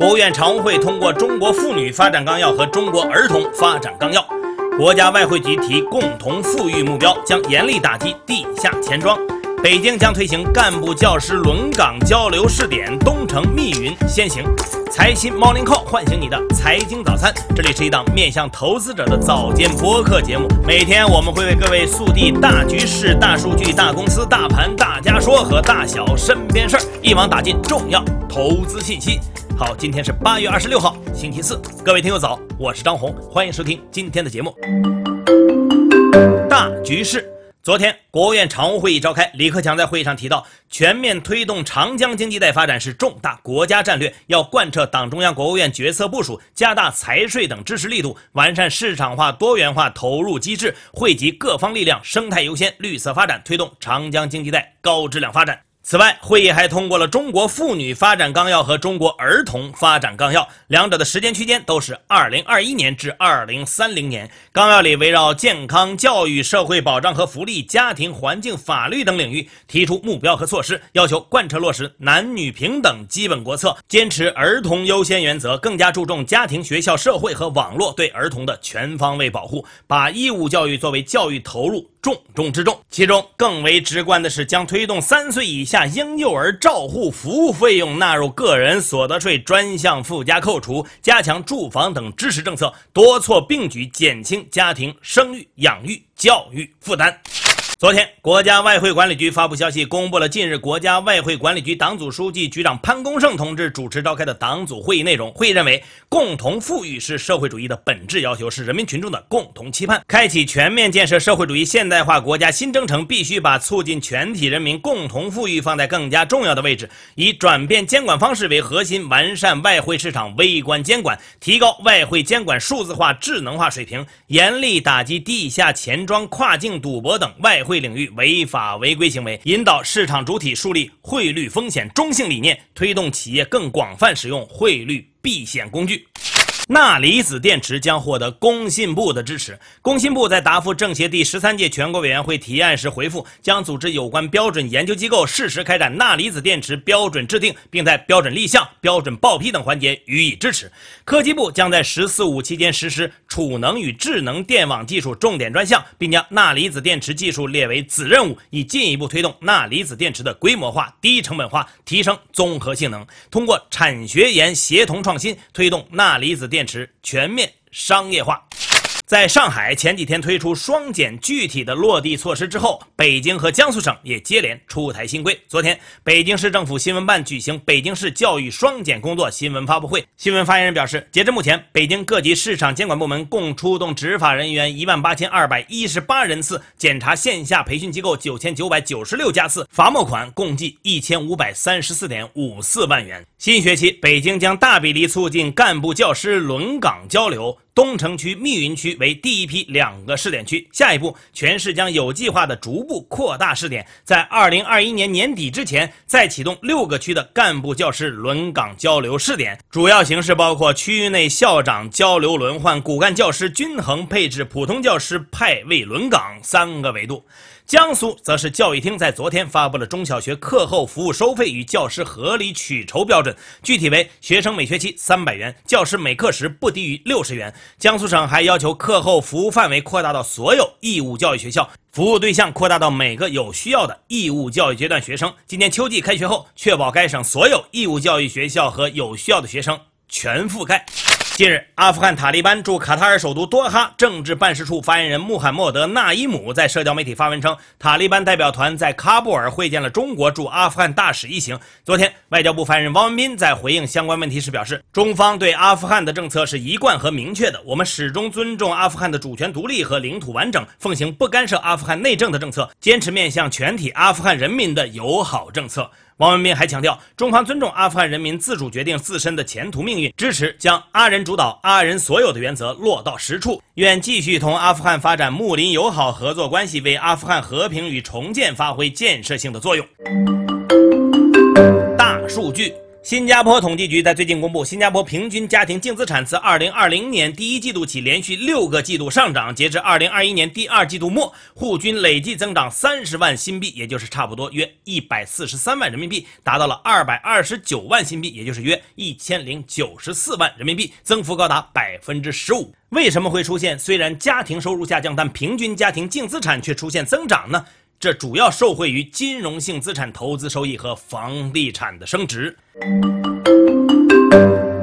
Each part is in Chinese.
国务院常务会通过《中国妇女发展纲要》和《中国儿童发展纲要》，国家外汇局提共同富裕目标，将严厉打击地下钱庄。北京将推行干部教师轮岗交流试点，东城密云先行。财新 Morning Call 唤醒你的财经早餐，这里是一档面向投资者的早间播客节目。每天我们会为各位速递大局势、大数据、大公司、大盘、大家说和大小身边事儿，一网打尽重要投资信息。好，今天是八月二十六号，星期四，各位听友早，我是张红，欢迎收听今天的节目。大局势。昨天，国务院常务会议召开，李克强在会议上提到，全面推动长江经济带发展是重大国家战略，要贯彻党中央、国务院决策部署，加大财税等支持力度，完善市场化、多元化投入机制，汇集各方力量，生态优先、绿色发展，推动长江经济带高质量发展。此外，会议还通过了《中国妇女发展纲要》和《中国儿童发展纲要》，两者的时间区间都是二零二一年至二零三零年。纲要里围绕健康、教育、社会保障和福利、家庭环境、法律等领域提出目标和措施，要求贯彻落实男女平等基本国策，坚持儿童优先原则，更加注重家庭、学校、社会和网络对儿童的全方位保护，把义务教育作为教育投入重中之重。其中更为直观的是，将推动三岁以下。婴幼儿照护服务费用纳入个人所得税专项附加扣除，加强住房等支持政策，多措并举，减轻家庭生育、养育、教育负担。昨天，国家外汇管理局发布消息，公布了近日国家外汇管理局党组书记、局长潘功胜同志主持召开的党组会议内容。会议认为，共同富裕是社会主义的本质要求，是人民群众的共同期盼。开启全面建设社会主义现代化国家新征程，必须把促进全体人民共同富裕放在更加重要的位置，以转变监管方式为核心，完善外汇市场微观监管，提高外汇监管数字化、智能化水平，严厉打击地下钱庄、跨境赌博等外汇。汇领域违法违规行为，引导市场主体树立汇率风险中性理念，推动企业更广泛使用汇率避险工具。钠离子电池将获得工信部的支持。工信部在答复政协第十三届全国委员会提案时回复，将组织有关标准研究机构适时开展钠离子电池标准制定，并在标准立项、标准报批等环节予以支持。科技部将在“十四五”期间实施储能与智能电网技术重点专项，并将钠离子电池技术列为子任务，以进一步推动钠离子电池的规模化、低成本化，提升综合性能。通过产学研协同创新，推动钠离子电。电池全面商业化。在上海前几天推出双减具体的落地措施之后，北京和江苏省也接连出台新规。昨天，北京市政府新闻办举行北京市教育双减工作新闻发布会，新闻发言人表示，截至目前，北京各级市场监管部门共出动执法人员一万八千二百一十八人次，检查线下培训机构九千九百九十六家次，罚没款共计一千五百三十四点五四万元。新学期，北京将大比例促进干部教师轮岗交流。东城区、密云区为第一批两个试点区，下一步全市将有计划的逐步扩大试点，在二零二一年年底之前再启动六个区的干部教师轮岗交流试点。主要形式包括区域内校长交流轮换、骨干教师均衡配置、普通教师派位轮岗三个维度。江苏则是教育厅在昨天发布了中小学课后服务收费与教师合理取酬标准，具体为学生每学期三百元，教师每课时不低于六十元。江苏省还要求课课后服务范围扩大到所有义务教育学校，服务对象扩大到每个有需要的义务教育阶段学生。今年秋季开学后，确保该省所有义务教育学校和有需要的学生全覆盖。近日，阿富汗塔利班驻卡塔尔首都多哈政治办事处发言人穆罕默德·纳伊姆在社交媒体发文称，塔利班代表团在喀布尔会见了中国驻阿富汗大使一行。昨天，外交部发言人汪文斌在回应相关问题时表示，中方对阿富汗的政策是一贯和明确的，我们始终尊重阿富汗的主权独立和领土完整，奉行不干涉阿富汗内政的政策，坚持面向全体阿富汗人民的友好政策。王文斌还强调，中方尊重阿富汗人民自主决定自身的前途命运，支持将阿人主导、阿人所有的原则落到实处，愿继续同阿富汗发展睦邻友好合作关系，为阿富汗和平与重建发挥建设性的作用。大数据。新加坡统计局在最近公布，新加坡平均家庭净资产自2020年第一季度起连续六个季度上涨，截至2021年第二季度末，户均累计增长30万新币，也就是差不多约143万人民币，达到了229万新币，也就是约1094万人民币，增幅高达百分之十五。为什么会出现虽然家庭收入下降，但平均家庭净资产却出现增长呢？这主要受惠于金融性资产投资收益和房地产的升值。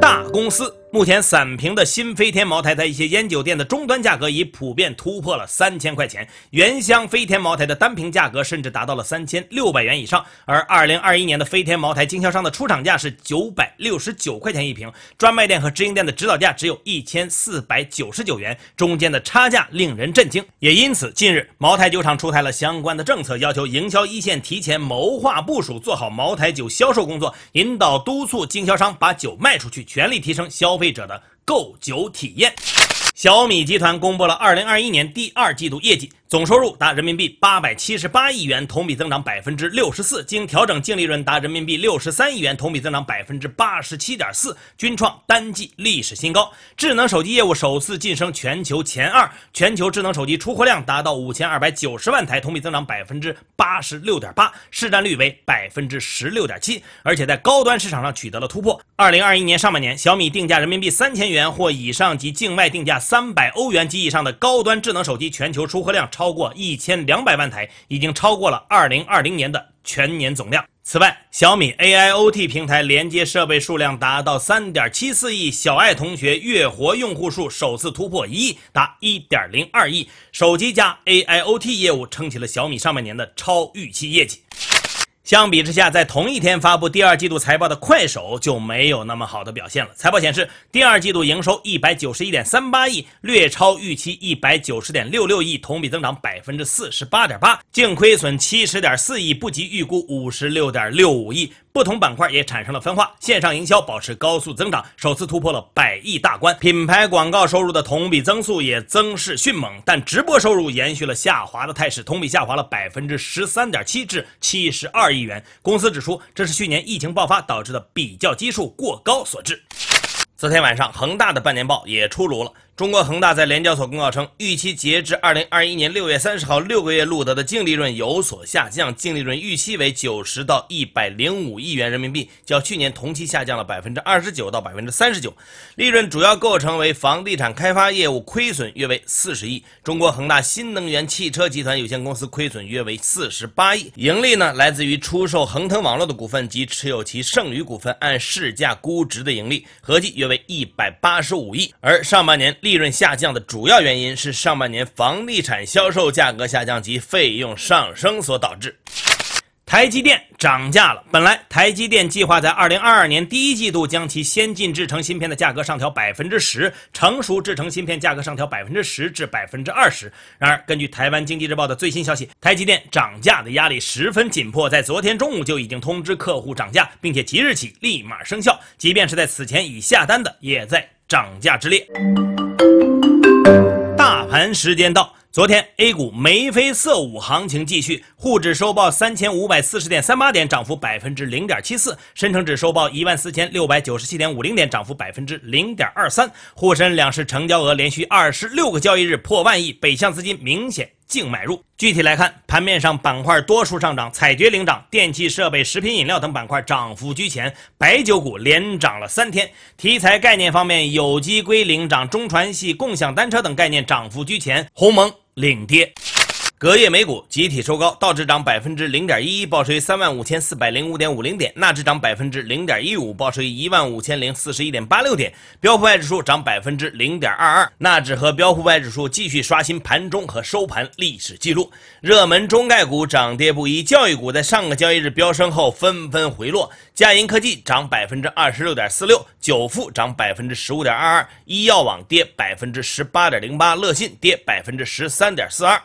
大公司。目前，散瓶的新飞天茅台在一些烟酒店的终端价格已普遍突破了三千块钱，原香飞天茅台的单瓶价格甚至达到了三千六百元以上。而二零二一年的飞天茅台经销商的出厂价是九百六十九块钱一瓶，专卖店和直营店的指导价只有一千四百九十九元，中间的差价令人震惊。也因此，近日茅台酒厂出台了相关的政策，要求营销一线提前谋划部署，做好茅台酒销售工作，引导督促经销商把酒卖出去，全力提升销。消费者的购酒体验。小米集团公布了二零二一年第二季度业绩。总收入达人民币八百七十八亿元，同比增长百分之六十四，经调整净利润达人民币六十三亿元，同比增长百分之八十七点四，均创单季历史新高。智能手机业务首次晋升全球前二，全球智能手机出货量达到五千二百九十万台，同比增长百分之八十六点八，市占率为百分之十六点七，而且在高端市场上取得了突破。二零二一年上半年，小米定价人民币三千元或以上及境外定价三百欧元及以上的高端智能手机全球出货量。超过一千两百万台，已经超过了二零二零年的全年总量。此外，小米 AIoT 平台连接设备数量达到三点七四亿，小爱同学月活用户数首次突破一亿，达一点零二亿。手机加 AIoT 业务撑起了小米上半年的超预期业绩。相比之下，在同一天发布第二季度财报的快手就没有那么好的表现了。财报显示，第二季度营收一百九十一点三八亿，略超预期一百九十点六六亿，同比增长百分之四十八点八，净亏损七十点四亿，不及预估五十六点六五亿。不同板块也产生了分化，线上营销保持高速增长，首次突破了百亿大关。品牌广告收入的同比增速也增势迅猛，但直播收入延续了下滑的态势，同比下滑了百分之十三点七至七十二亿元。公司指出，这是去年疫情爆发导致的比较基数过高所致。昨天晚上，恒大的半年报也出炉了。中国恒大在联交所公告称，预期截至二零二一年六月三十号六个月录得的净利润有所下降，净利润预期为九十到一百零五亿元人民币，较去年同期下降了百分之二十九到百分之三十九。利润主要构成为房地产开发业务亏损约为四十亿，中国恒大新能源汽车集团有限公司亏损约为四十八亿，盈利呢来自于出售恒腾网络的股份及持有其剩余股份按市价估值的盈利，合计约为一百八十五亿。而上半年利利润下降的主要原因是上半年房地产销售价格下降及费用上升所导致。台积电涨价了。本来台积电计划在二零二二年第一季度将其先进制程芯片的价格上调百分之十，成熟制程芯片价格上调百分之十至百分之二十。然而，根据台湾经济日报的最新消息，台积电涨价的压力十分紧迫，在昨天中午就已经通知客户涨价，并且即日起立马生效。即便是在此前已下单的，也在涨价之列。大盘时间到，昨天 A 股眉飞色舞，行情继续，沪指收报三千五百四十点三八点，涨幅百分之零点七四；深成指收报一万四千六百九十七点五零点，涨幅百分之零点二三。沪深两市成交额连续二十六个交易日破万亿，北向资金明显。净买入。具体来看，盘面上板块多数上涨，采掘领涨，电气设备、食品饮料等板块涨幅居前，白酒股连涨了三天。题材概念方面，有机硅领涨，中传系、共享单车等概念涨幅居前，鸿蒙领跌。隔夜美股集体收高，道指涨百分之零点一一，报收于三万五千四百零五点五零点；纳指涨百分之零点一五，报收于一万五千零四十一点八六点；标普外指数涨百分之零点二二，纳指和标普外指数继续刷新盘中和收盘历史记录。热门中概股涨跌不一，教育股在上个交易日飙升后纷纷回落。佳银科技涨百分之二十六点四六，久富涨百分之十五点二二，医药网跌百分之十八点零八，乐信跌百分之十三点四二。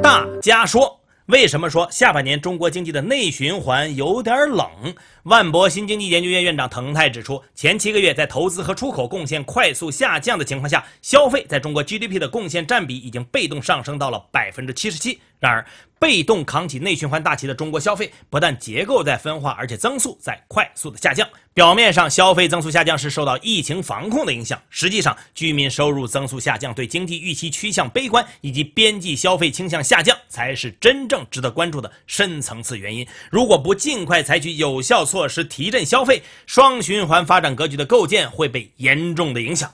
大家说，为什么说下半年中国经济的内循环有点冷？万博新经济研究院院长滕泰指出，前七个月在投资和出口贡献快速下降的情况下，消费在中国 GDP 的贡献占比已经被动上升到了百分之七十七。然而，被动扛起内循环大旗的中国消费，不但结构在分化，而且增速在快速的下降。表面上消费增速下降是受到疫情防控的影响，实际上居民收入增速下降、对经济预期趋向悲观以及边际消费倾向下降，才是真正值得关注的深层次原因。如果不尽快采取有效措施提振消费，双循环发展格局的构建会被严重的影响。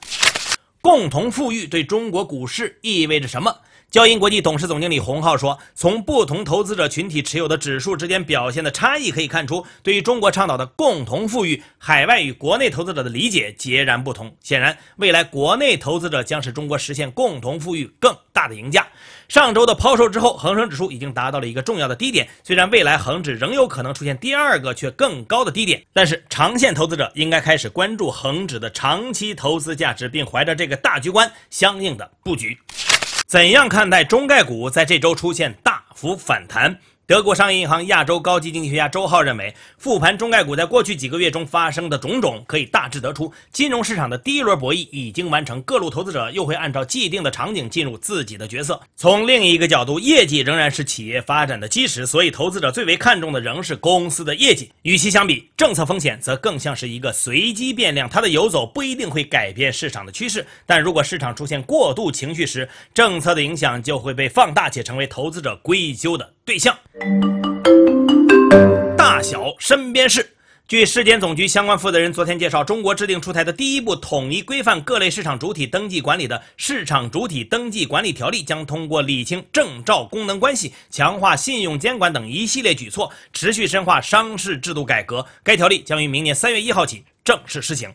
共同富裕对中国股市意味着什么？交银国际董事总经理洪浩说：“从不同投资者群体持有的指数之间表现的差异可以看出，对于中国倡导的共同富裕，海外与国内投资者的理解截然不同。显然，未来国内投资者将是中国实现共同富裕更大的赢家。上周的抛售之后，恒生指数已经达到了一个重要的低点。虽然未来恒指仍有可能出现第二个却更高的低点，但是长线投资者应该开始关注恒指的长期投资价值，并怀着这个大局观相应的布局。”怎样看待中概股在这周出现大幅反弹？德国商业银行亚洲高级经济学家周浩认为，复盘中概股在过去几个月中发生的种种，可以大致得出，金融市场的第一轮博弈已经完成，各路投资者又会按照既定的场景进入自己的角色。从另一个角度，业绩仍然是企业发展的基石，所以投资者最为看重的仍是公司的业绩。与其相比，政策风险则更像是一个随机变量，它的游走不一定会改变市场的趋势，但如果市场出现过度情绪时，政策的影响就会被放大，且成为投资者归咎的对象。大小身边事。据市监总局相关负责人昨天介绍，中国制定出台的第一部统一规范各类市场主体登记管理的《市场主体登记管理条例》将通过理清证照功能关系、强化信用监管等一系列举措，持续深化商事制度改革。该条例将于明年三月一号起正式施行。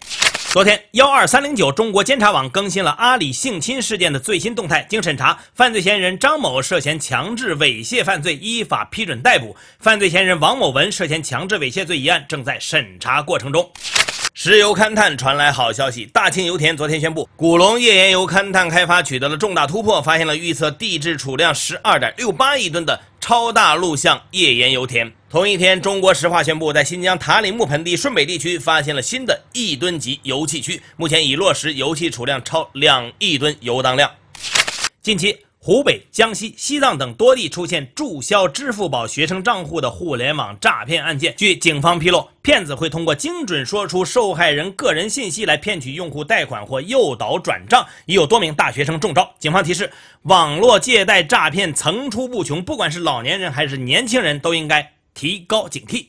昨天，幺二三零九中国监察网更新了阿里性侵事件的最新动态。经审查，犯罪嫌疑人张某涉嫌强制猥亵犯罪，依法批准逮捕；犯罪嫌疑人王某文涉嫌强制猥亵罪一案正在审查过程中。石油勘探传来好消息，大庆油田昨天宣布，古龙页岩油勘探开发取得了重大突破，发现了预测地质储量十二点六八亿吨的超大陆相页岩油田。同一天，中国石化宣布，在新疆塔里木盆地顺北地区发现了新的亿吨级油气区，目前已落实油气储量超两亿吨油当量。近期，湖北、江西、西藏等多地出现注销支付宝学生账户的互联网诈骗案件。据警方披露，骗子会通过精准说出受害人个人信息来骗取用户贷款或诱导转账，已有多名大学生中招。警方提示，网络借贷诈骗层出不穷，不管是老年人还是年轻人，都应该。提高警惕。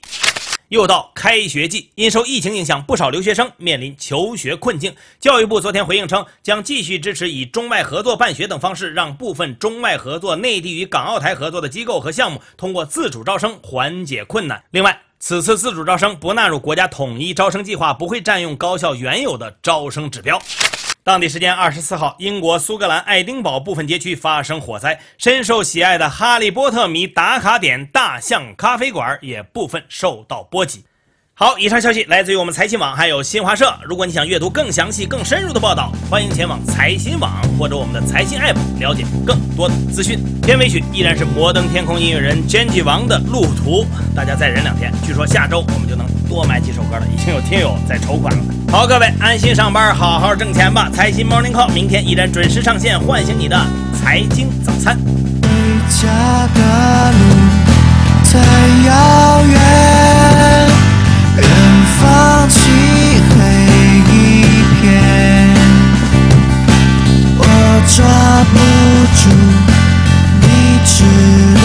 又到开学季，因受疫情影响，不少留学生面临求学困境。教育部昨天回应称，将继续支持以中外合作办学等方式，让部分中外合作、内地与港澳台合作的机构和项目通过自主招生缓解困难。另外，此次自主招生不纳入国家统一招生计划，不会占用高校原有的招生指标。当地时间二十四号，英国苏格兰爱丁堡部分街区发生火灾，深受喜爱的哈利波特迷打卡点大象咖啡馆也部分受到波及。好，以上消息来自于我们财新网，还有新华社。如果你想阅读更详细、更深入的报道，欢迎前往财新网或者我们的财新 App 了解更多的资讯。片尾曲依然是摩登天空音乐人 Genji 王的《路途》，大家再忍两天，据说下周我们就能多买几首歌了，已经有听友在筹款了。好，各位安心上班，好好挣钱吧。财新 Morning Call 明天依然准时上线，唤醒你的财经早餐。回家的路太遥远，远方漆黑一片，我抓不住你。